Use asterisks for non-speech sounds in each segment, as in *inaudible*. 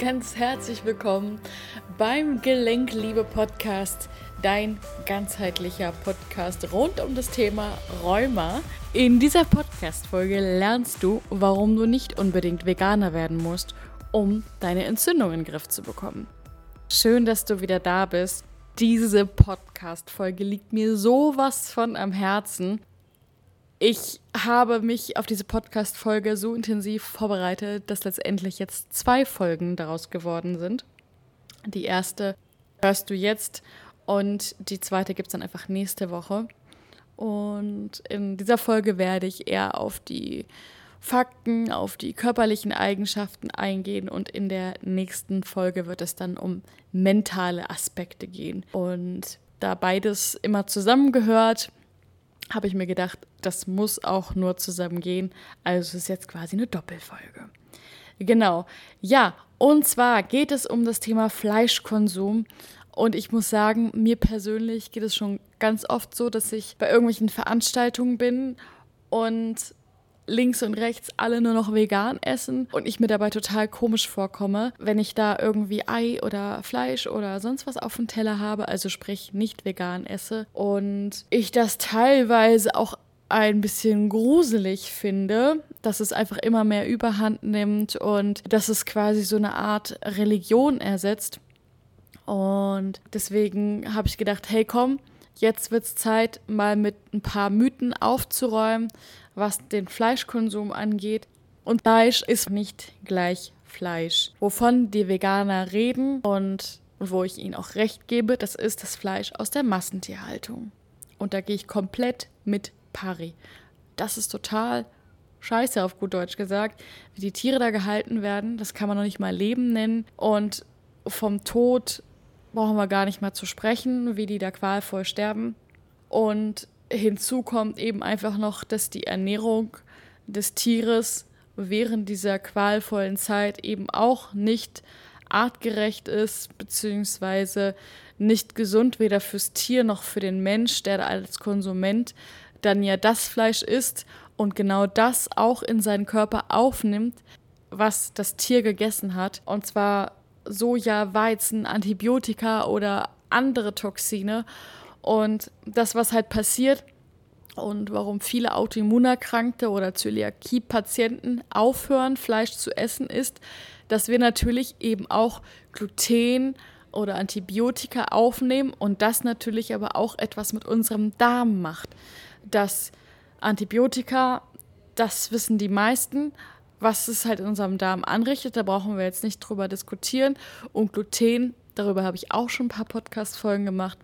ganz herzlich willkommen beim Gelenkliebe Podcast, dein ganzheitlicher Podcast rund um das Thema Rheuma. In dieser Podcast-Folge lernst du, warum du nicht unbedingt Veganer werden musst, um deine Entzündung in den Griff zu bekommen. Schön, dass du wieder da bist. Diese Podcast-Folge liegt mir sowas von am Herzen. Ich habe mich auf diese Podcast-Folge so intensiv vorbereitet, dass letztendlich jetzt zwei Folgen daraus geworden sind. Die erste hörst du jetzt und die zweite gibt es dann einfach nächste Woche. Und in dieser Folge werde ich eher auf die Fakten, auf die körperlichen Eigenschaften eingehen und in der nächsten Folge wird es dann um mentale Aspekte gehen. Und da beides immer zusammengehört, habe ich mir gedacht, das muss auch nur zusammen gehen. Also es ist jetzt quasi eine Doppelfolge. Genau. Ja, und zwar geht es um das Thema Fleischkonsum. Und ich muss sagen, mir persönlich geht es schon ganz oft so, dass ich bei irgendwelchen Veranstaltungen bin und links und rechts alle nur noch vegan essen und ich mir dabei total komisch vorkomme, wenn ich da irgendwie Ei oder Fleisch oder sonst was auf dem Teller habe, also sprich nicht vegan esse und ich das teilweise auch ein bisschen gruselig finde, dass es einfach immer mehr Überhand nimmt und dass es quasi so eine Art Religion ersetzt. Und deswegen habe ich gedacht, hey komm, jetzt wird es Zeit, mal mit ein paar Mythen aufzuräumen, was den Fleischkonsum angeht. Und Fleisch ist nicht gleich Fleisch. Wovon die Veganer reden und wo ich ihnen auch recht gebe, das ist das Fleisch aus der Massentierhaltung. Und da gehe ich komplett mit pari. Das ist total scheiße, auf gut Deutsch gesagt, wie die Tiere da gehalten werden. Das kann man noch nicht mal Leben nennen. Und vom Tod brauchen wir gar nicht mal zu sprechen, wie die da qualvoll sterben. Und hinzu kommt eben einfach noch, dass die Ernährung des Tieres während dieser qualvollen Zeit eben auch nicht artgerecht ist, beziehungsweise nicht gesund, weder fürs Tier noch für den Mensch, der als Konsument dann ja das Fleisch isst und genau das auch in seinen Körper aufnimmt, was das Tier gegessen hat. Und zwar Soja, Weizen, Antibiotika oder andere Toxine. Und das, was halt passiert und warum viele Autoimmunerkrankte oder Zöliakie-Patienten aufhören, Fleisch zu essen, ist, dass wir natürlich eben auch Gluten oder Antibiotika aufnehmen und das natürlich aber auch etwas mit unserem Darm macht. Das Antibiotika, das wissen die meisten, was es halt in unserem Darm anrichtet, da brauchen wir jetzt nicht drüber diskutieren. Und Gluten, darüber habe ich auch schon ein paar Podcast-Folgen gemacht,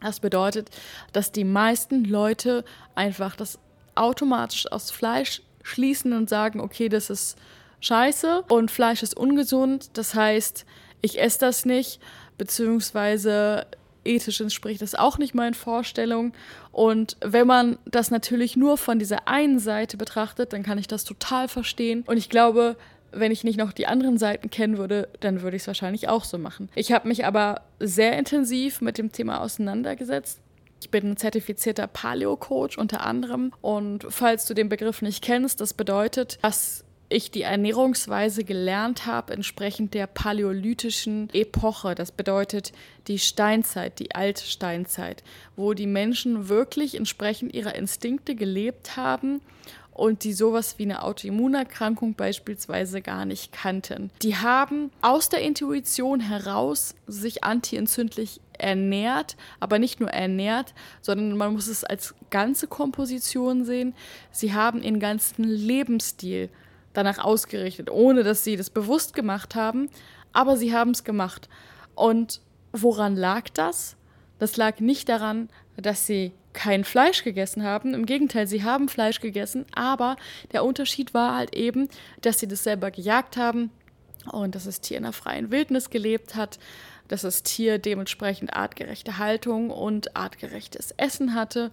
das bedeutet, dass die meisten Leute einfach das automatisch aus Fleisch schließen und sagen, okay, das ist scheiße und Fleisch ist ungesund. Das heißt, ich esse das nicht, beziehungsweise ethisch entspricht das auch nicht meinen Vorstellungen. Und wenn man das natürlich nur von dieser einen Seite betrachtet, dann kann ich das total verstehen. Und ich glaube, wenn ich nicht noch die anderen Seiten kennen würde, dann würde ich es wahrscheinlich auch so machen. Ich habe mich aber sehr intensiv mit dem Thema auseinandergesetzt. Ich bin zertifizierter Paleo-Coach unter anderem. Und falls du den Begriff nicht kennst, das bedeutet, dass ich die Ernährungsweise gelernt habe, entsprechend der paläolithischen Epoche. Das bedeutet die Steinzeit, die Altsteinzeit, wo die Menschen wirklich entsprechend ihrer Instinkte gelebt haben und die sowas wie eine Autoimmunerkrankung beispielsweise gar nicht kannten. Die haben aus der Intuition heraus sich antientzündlich ernährt, aber nicht nur ernährt, sondern man muss es als ganze Komposition sehen. Sie haben ihren ganzen Lebensstil danach ausgerichtet, ohne dass sie das bewusst gemacht haben, aber sie haben es gemacht. Und woran lag das? Das lag nicht daran, dass sie kein Fleisch gegessen haben. Im Gegenteil, sie haben Fleisch gegessen, aber der Unterschied war halt eben, dass sie das selber gejagt haben und dass das Tier in der freien Wildnis gelebt hat, dass das Tier dementsprechend artgerechte Haltung und artgerechtes Essen hatte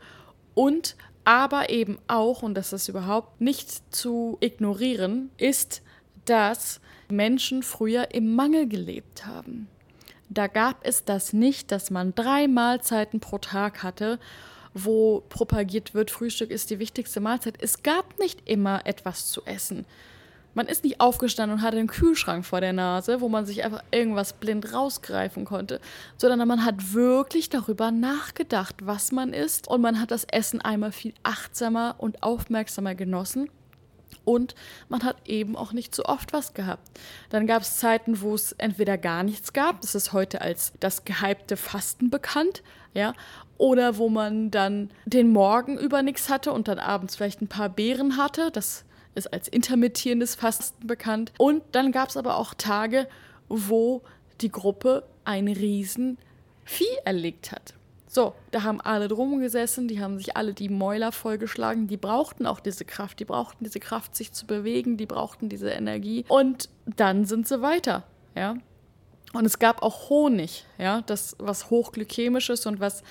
und aber eben auch, und das ist überhaupt nicht zu ignorieren, ist, dass Menschen früher im Mangel gelebt haben. Da gab es das nicht, dass man drei Mahlzeiten pro Tag hatte wo propagiert wird, Frühstück ist die wichtigste Mahlzeit. Es gab nicht immer etwas zu essen. Man ist nicht aufgestanden und hatte einen Kühlschrank vor der Nase, wo man sich einfach irgendwas blind rausgreifen konnte, sondern man hat wirklich darüber nachgedacht, was man isst und man hat das Essen einmal viel achtsamer und aufmerksamer genossen und man hat eben auch nicht so oft was gehabt. Dann gab es Zeiten, wo es entweder gar nichts gab, das ist heute als das gehypte Fasten bekannt, ja, oder wo man dann den Morgen über nichts hatte und dann abends vielleicht ein paar Beeren hatte, das ist als intermittierendes Fasten bekannt. Und dann gab es aber auch Tage, wo die Gruppe ein riesen Vieh erlegt hat. So, da haben alle drum gesessen, die haben sich alle die Mäuler vollgeschlagen, die brauchten auch diese Kraft, die brauchten diese Kraft, sich zu bewegen, die brauchten diese Energie. Und dann sind sie weiter, ja. Und es gab auch Honig, ja, das was hochglykämisch ist und was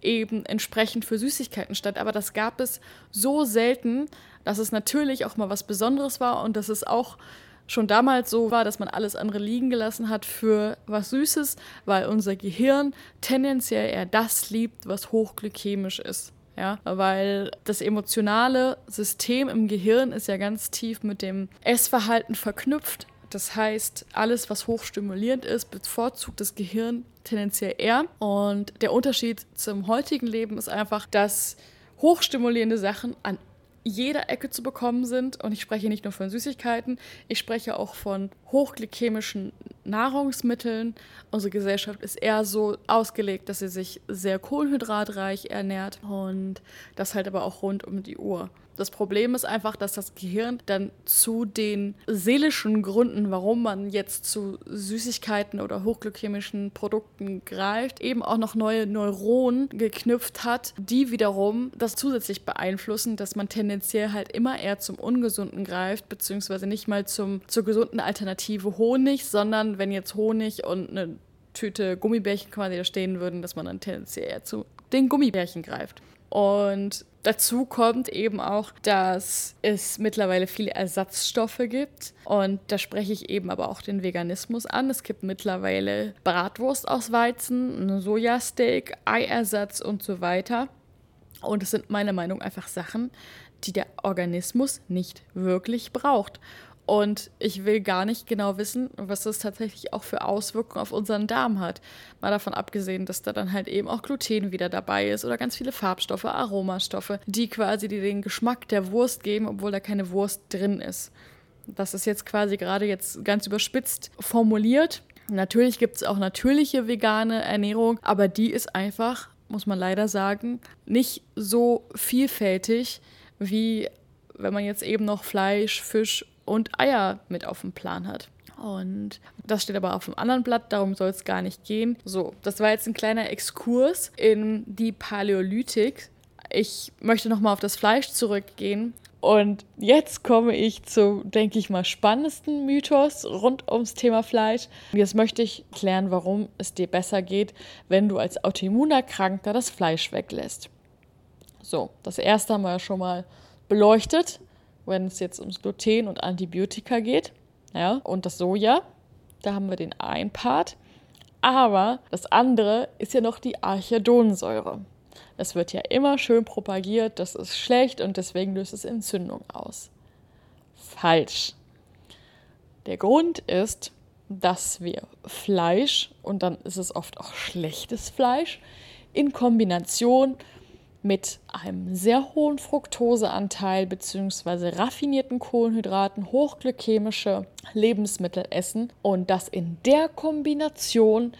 eben entsprechend für Süßigkeiten stand. Aber das gab es so selten, dass es natürlich auch mal was Besonderes war und dass es auch schon damals so war, dass man alles andere liegen gelassen hat für was Süßes, weil unser Gehirn tendenziell eher das liebt, was hochglykämisch ist. Ja, weil das emotionale System im Gehirn ist ja ganz tief mit dem Essverhalten verknüpft. Das heißt, alles, was hochstimulierend ist, bevorzugt das Gehirn tendenziell eher. Und der Unterschied zum heutigen Leben ist einfach, dass hochstimulierende Sachen an jeder Ecke zu bekommen sind. Und ich spreche nicht nur von Süßigkeiten, ich spreche auch von hochglykämischen Nahrungsmitteln. Unsere Gesellschaft ist eher so ausgelegt, dass sie sich sehr kohlenhydratreich ernährt und das halt aber auch rund um die Uhr. Das Problem ist einfach, dass das Gehirn dann zu den seelischen Gründen, warum man jetzt zu Süßigkeiten oder hochglykämischen Produkten greift, eben auch noch neue Neuronen geknüpft hat, die wiederum das zusätzlich beeinflussen, dass man tendenziell halt immer eher zum Ungesunden greift, beziehungsweise nicht mal zum, zur gesunden Alternative Honig, sondern wenn jetzt Honig und eine Tüte Gummibärchen quasi da stehen würden, dass man dann tendenziell eher zu den Gummibärchen greift. Und dazu kommt eben auch, dass es mittlerweile viele Ersatzstoffe gibt. Und da spreche ich eben aber auch den Veganismus an. Es gibt mittlerweile Bratwurst aus Weizen, Sojasteak, Eiersatz und so weiter. Und es sind meiner Meinung nach einfach Sachen, die der Organismus nicht wirklich braucht. Und ich will gar nicht genau wissen, was das tatsächlich auch für Auswirkungen auf unseren Darm hat. Mal davon abgesehen, dass da dann halt eben auch Gluten wieder dabei ist oder ganz viele Farbstoffe, Aromastoffe, die quasi den Geschmack der Wurst geben, obwohl da keine Wurst drin ist. Das ist jetzt quasi gerade jetzt ganz überspitzt formuliert. Natürlich gibt es auch natürliche vegane Ernährung, aber die ist einfach, muss man leider sagen, nicht so vielfältig wie wenn man jetzt eben noch Fleisch, Fisch und Eier mit auf dem Plan hat. Und das steht aber auf einem anderen Blatt, darum soll es gar nicht gehen. So, das war jetzt ein kleiner Exkurs in die Paläolytik. Ich möchte nochmal auf das Fleisch zurückgehen. Und jetzt komme ich zum, denke ich mal, spannendsten Mythos rund ums Thema Fleisch. Jetzt möchte ich klären, warum es dir besser geht, wenn du als Autoimmunerkrankter das Fleisch weglässt. So, das erste haben wir ja schon mal beleuchtet wenn es jetzt ums Gluten und Antibiotika geht. Ja, und das Soja, da haben wir den einen Part. Aber das andere ist ja noch die Archidonsäure. Es wird ja immer schön propagiert, das ist schlecht und deswegen löst es Entzündung aus. Falsch. Der Grund ist, dass wir Fleisch, und dann ist es oft auch schlechtes Fleisch, in Kombination mit einem sehr hohen Fructoseanteil bzw. raffinierten Kohlenhydraten hochglykämische Lebensmittel essen und das in der Kombination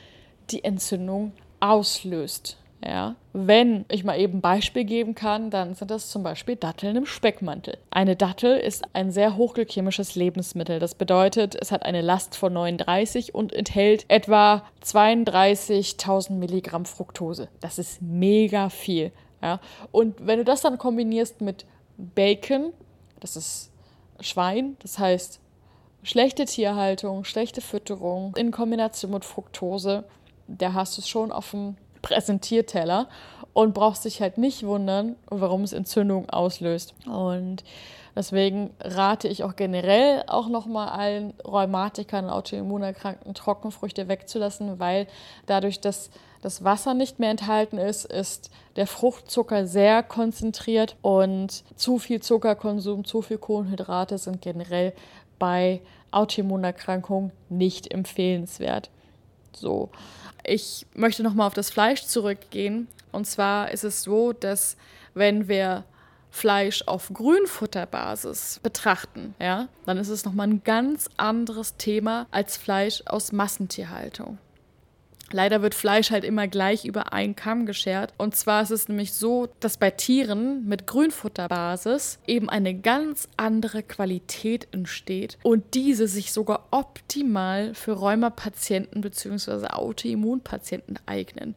die Entzündung auslöst. Ja, wenn ich mal eben ein Beispiel geben kann, dann sind das zum Beispiel Datteln im Speckmantel. Eine Dattel ist ein sehr hochglykämisches Lebensmittel. Das bedeutet, es hat eine Last von 39 und enthält etwa 32.000 Milligramm Fructose. Das ist mega viel. Ja? Und wenn du das dann kombinierst mit Bacon, das ist Schwein, das heißt schlechte Tierhaltung, schlechte Fütterung in Kombination mit Fructose, da hast du es schon auf dem Präsentierteller und brauchst dich halt nicht wundern, warum es Entzündung auslöst. Und deswegen rate ich auch generell auch nochmal allen Rheumatikern und Autoimmunerkrankten Trockenfrüchte wegzulassen, weil dadurch, dass das Wasser nicht mehr enthalten ist, ist der Fruchtzucker sehr konzentriert und zu viel Zuckerkonsum, zu viel Kohlenhydrate sind generell bei Autoimmunerkrankungen nicht empfehlenswert. So, ich möchte nochmal auf das Fleisch zurückgehen. Und zwar ist es so, dass wenn wir Fleisch auf Grünfutterbasis betrachten, ja, dann ist es nochmal ein ganz anderes Thema als Fleisch aus Massentierhaltung. Leider wird Fleisch halt immer gleich über einen Kamm geschert. Und zwar ist es nämlich so, dass bei Tieren mit Grünfutterbasis eben eine ganz andere Qualität entsteht und diese sich sogar optimal für Rheumapatienten bzw. Autoimmunpatienten eignen.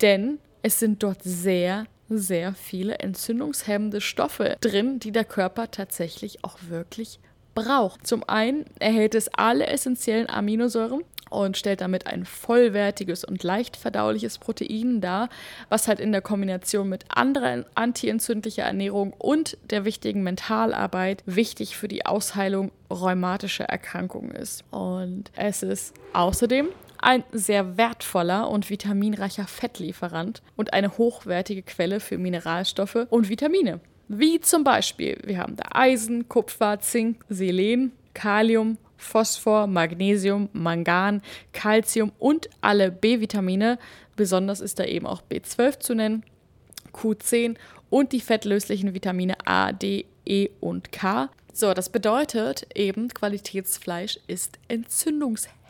Denn es sind dort sehr, sehr viele entzündungshemmende Stoffe drin, die der Körper tatsächlich auch wirklich braucht. Zum einen erhält es alle essentiellen Aminosäuren und stellt damit ein vollwertiges und leicht verdauliches Protein dar, was halt in der Kombination mit anderer antientzündlicher Ernährung und der wichtigen Mentalarbeit wichtig für die Ausheilung rheumatischer Erkrankungen ist. Und es ist außerdem ein sehr wertvoller und vitaminreicher Fettlieferant und eine hochwertige Quelle für Mineralstoffe und Vitamine. Wie zum Beispiel, wir haben da Eisen, Kupfer, Zink, Selen, Kalium, Phosphor, Magnesium, Mangan, Calcium und alle B-Vitamine. Besonders ist da eben auch B12 zu nennen, Q10 und die fettlöslichen Vitamine A, D, E und K. So, das bedeutet eben, Qualitätsfleisch ist entzündungshemmend.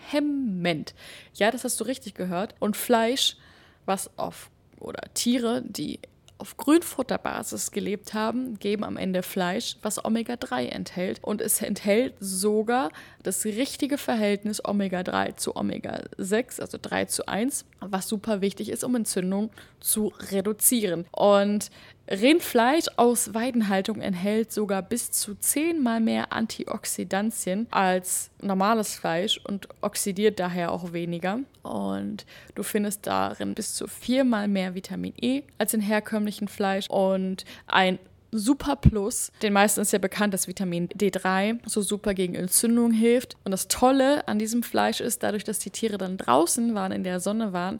Ja, das hast du richtig gehört. Und Fleisch, was auf oder Tiere, die auf Grünfutterbasis gelebt haben, geben am Ende Fleisch, was Omega-3 enthält. Und es enthält sogar das richtige Verhältnis Omega-3 zu Omega-6, also 3 zu 1, was super wichtig ist, um Entzündung zu reduzieren. Und Rindfleisch aus Weidenhaltung enthält sogar bis zu zehnmal mehr Antioxidantien als normales Fleisch und oxidiert daher auch weniger. Und du findest darin bis zu viermal mehr Vitamin E als in herkömmlichen Fleisch und ein Super Plus. Den meisten ist ja bekannt, dass Vitamin D3 so super gegen Entzündung hilft. Und das Tolle an diesem Fleisch ist, dadurch, dass die Tiere dann draußen waren, in der Sonne waren,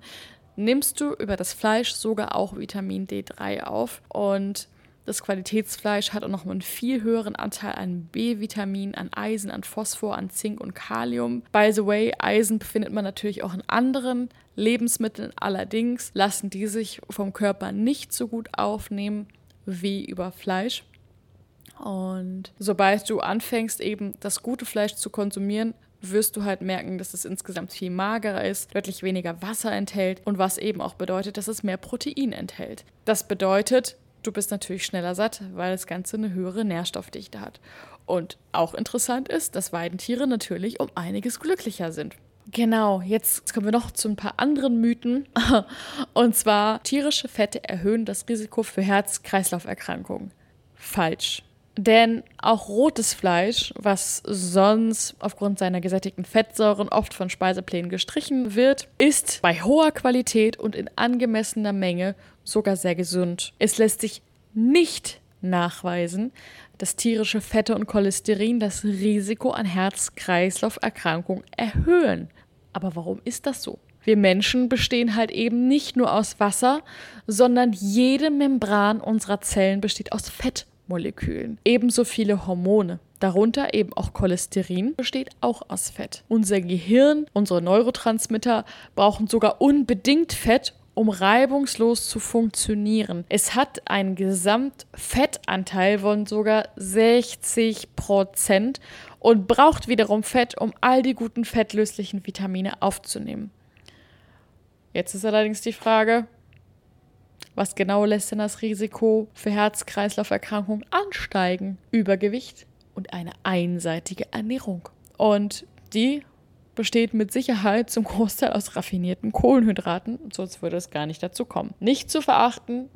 nimmst du über das Fleisch sogar auch Vitamin D3 auf. Und das Qualitätsfleisch hat auch noch einen viel höheren Anteil an B-Vitamin, an Eisen, an Phosphor, an Zink und Kalium. By the way, Eisen befindet man natürlich auch in anderen Lebensmitteln. Allerdings lassen die sich vom Körper nicht so gut aufnehmen wie über Fleisch. Und sobald du anfängst, eben das gute Fleisch zu konsumieren, wirst du halt merken, dass es insgesamt viel magerer ist, deutlich weniger Wasser enthält und was eben auch bedeutet, dass es mehr Protein enthält. Das bedeutet, du bist natürlich schneller satt, weil das Ganze eine höhere Nährstoffdichte hat. Und auch interessant ist, dass Weidentiere natürlich um einiges glücklicher sind. Genau, jetzt kommen wir noch zu ein paar anderen Mythen. *laughs* Und zwar, tierische Fette erhöhen das Risiko für Herz-Kreislauf-Erkrankungen. Falsch. Denn auch rotes Fleisch, was sonst aufgrund seiner gesättigten Fettsäuren oft von Speiseplänen gestrichen wird, ist bei hoher Qualität und in angemessener Menge sogar sehr gesund. Es lässt sich nicht nachweisen, dass tierische Fette und Cholesterin das Risiko an Herz-Kreislauf-Erkrankungen erhöhen. Aber warum ist das so? Wir Menschen bestehen halt eben nicht nur aus Wasser, sondern jede Membran unserer Zellen besteht aus Fett Molekülen. Ebenso viele Hormone. Darunter eben auch Cholesterin besteht auch aus Fett. Unser Gehirn, unsere Neurotransmitter brauchen sogar unbedingt Fett, um reibungslos zu funktionieren. Es hat einen Gesamtfettanteil von sogar 60 Prozent und braucht wiederum Fett, um all die guten fettlöslichen Vitamine aufzunehmen. Jetzt ist allerdings die Frage, was genau lässt denn das Risiko für Herz-Kreislauf-Erkrankungen ansteigen? Übergewicht und eine einseitige Ernährung. Und die besteht mit Sicherheit zum Großteil aus raffinierten Kohlenhydraten, sonst würde es gar nicht dazu kommen. Nicht zu verachten,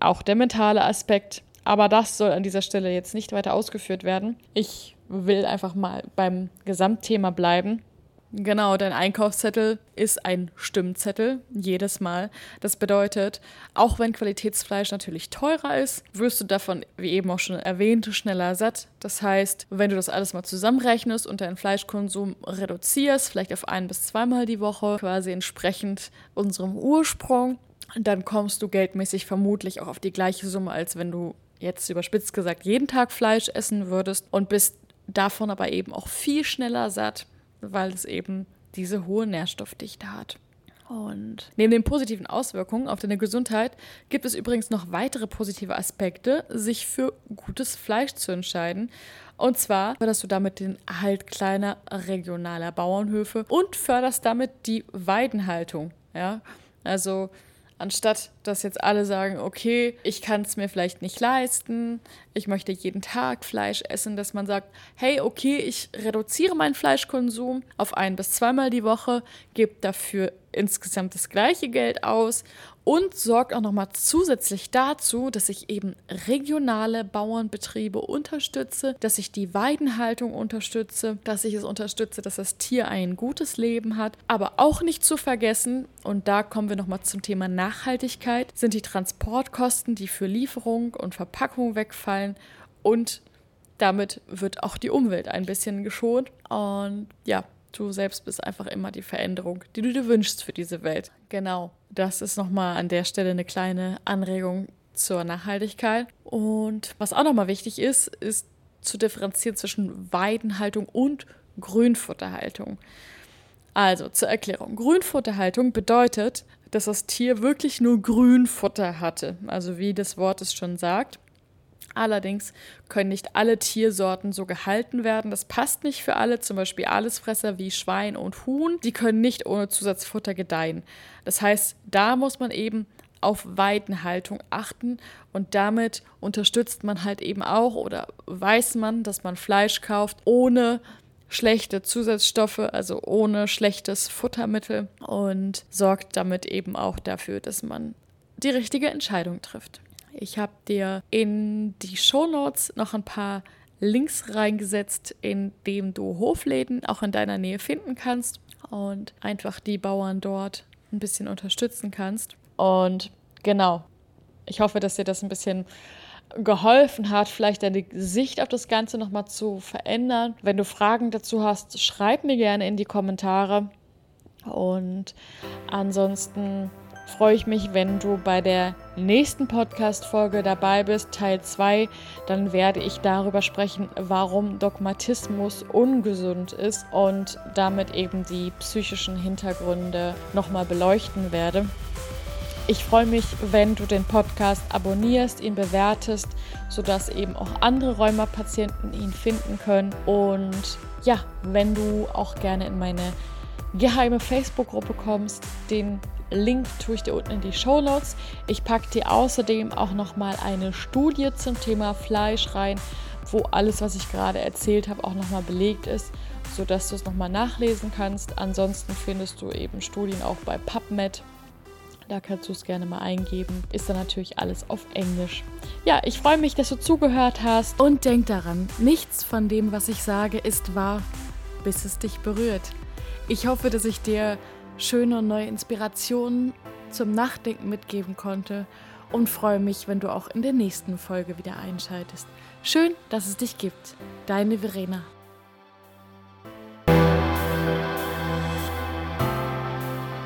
auch der mentale Aspekt, aber das soll an dieser Stelle jetzt nicht weiter ausgeführt werden. Ich will einfach mal beim Gesamtthema bleiben Genau, dein Einkaufszettel ist ein Stimmzettel jedes Mal. Das bedeutet, auch wenn Qualitätsfleisch natürlich teurer ist, wirst du davon, wie eben auch schon erwähnt, schneller satt. Das heißt, wenn du das alles mal zusammenrechnest und deinen Fleischkonsum reduzierst, vielleicht auf ein bis zweimal die Woche, quasi entsprechend unserem Ursprung, dann kommst du geldmäßig vermutlich auch auf die gleiche Summe, als wenn du jetzt überspitzt gesagt jeden Tag Fleisch essen würdest und bist davon aber eben auch viel schneller satt, weil es eben diese hohe Nährstoffdichte hat. Und neben den positiven Auswirkungen auf deine Gesundheit gibt es übrigens noch weitere positive Aspekte, sich für gutes Fleisch zu entscheiden. Und zwar förderst du damit den Erhalt kleiner regionaler Bauernhöfe und förderst damit die Weidenhaltung. Ja, also Anstatt dass jetzt alle sagen, okay, ich kann es mir vielleicht nicht leisten, ich möchte jeden Tag Fleisch essen, dass man sagt, hey, okay, ich reduziere meinen Fleischkonsum auf ein bis zweimal die Woche, gebe dafür insgesamt das gleiche Geld aus und sorgt auch nochmal zusätzlich dazu, dass ich eben regionale Bauernbetriebe unterstütze, dass ich die Weidenhaltung unterstütze, dass ich es unterstütze, dass das Tier ein gutes Leben hat. Aber auch nicht zu vergessen, und da kommen wir nochmal zum Thema Nachhaltigkeit, sind die Transportkosten, die für Lieferung und Verpackung wegfallen und damit wird auch die Umwelt ein bisschen geschont. Und ja, Du selbst bist einfach immer die Veränderung, die du dir wünschst für diese Welt. Genau. Das ist nochmal an der Stelle eine kleine Anregung zur Nachhaltigkeit. Und was auch nochmal wichtig ist, ist zu differenzieren zwischen Weidenhaltung und Grünfutterhaltung. Also zur Erklärung. Grünfutterhaltung bedeutet, dass das Tier wirklich nur Grünfutter hatte. Also wie das Wort es schon sagt. Allerdings können nicht alle Tiersorten so gehalten werden. Das passt nicht für alle, zum Beispiel Allesfresser wie Schwein und Huhn. Die können nicht ohne Zusatzfutter gedeihen. Das heißt, da muss man eben auf Weidenhaltung achten und damit unterstützt man halt eben auch oder weiß man, dass man Fleisch kauft ohne schlechte Zusatzstoffe, also ohne schlechtes Futtermittel und sorgt damit eben auch dafür, dass man die richtige Entscheidung trifft. Ich habe dir in die Show Notes noch ein paar Links reingesetzt, in dem du Hofläden auch in deiner Nähe finden kannst und einfach die Bauern dort ein bisschen unterstützen kannst. Und genau, ich hoffe, dass dir das ein bisschen geholfen hat, vielleicht deine Sicht auf das Ganze nochmal zu verändern. Wenn du Fragen dazu hast, schreib mir gerne in die Kommentare. Und ansonsten freue ich mich, wenn du bei der nächsten Podcast-Folge dabei bist, Teil 2. Dann werde ich darüber sprechen, warum Dogmatismus ungesund ist und damit eben die psychischen Hintergründe nochmal beleuchten werde. Ich freue mich, wenn du den Podcast abonnierst, ihn bewertest, sodass eben auch andere Rheumapatienten ihn finden können. Und ja, wenn du auch gerne in meine geheime Facebook-Gruppe kommst, den Link tue ich dir unten in die Show Notes. Ich packe dir außerdem auch nochmal eine Studie zum Thema Fleisch rein, wo alles, was ich gerade erzählt habe, auch nochmal belegt ist, sodass du es nochmal nachlesen kannst. Ansonsten findest du eben Studien auch bei PubMed. Da kannst du es gerne mal eingeben. Ist dann natürlich alles auf Englisch. Ja, ich freue mich, dass du zugehört hast. Und denk daran, nichts von dem, was ich sage, ist wahr, bis es dich berührt. Ich hoffe, dass ich dir schöne und neue Inspirationen zum Nachdenken mitgeben konnte und freue mich, wenn du auch in der nächsten Folge wieder einschaltest. Schön, dass es dich gibt. Deine Verena.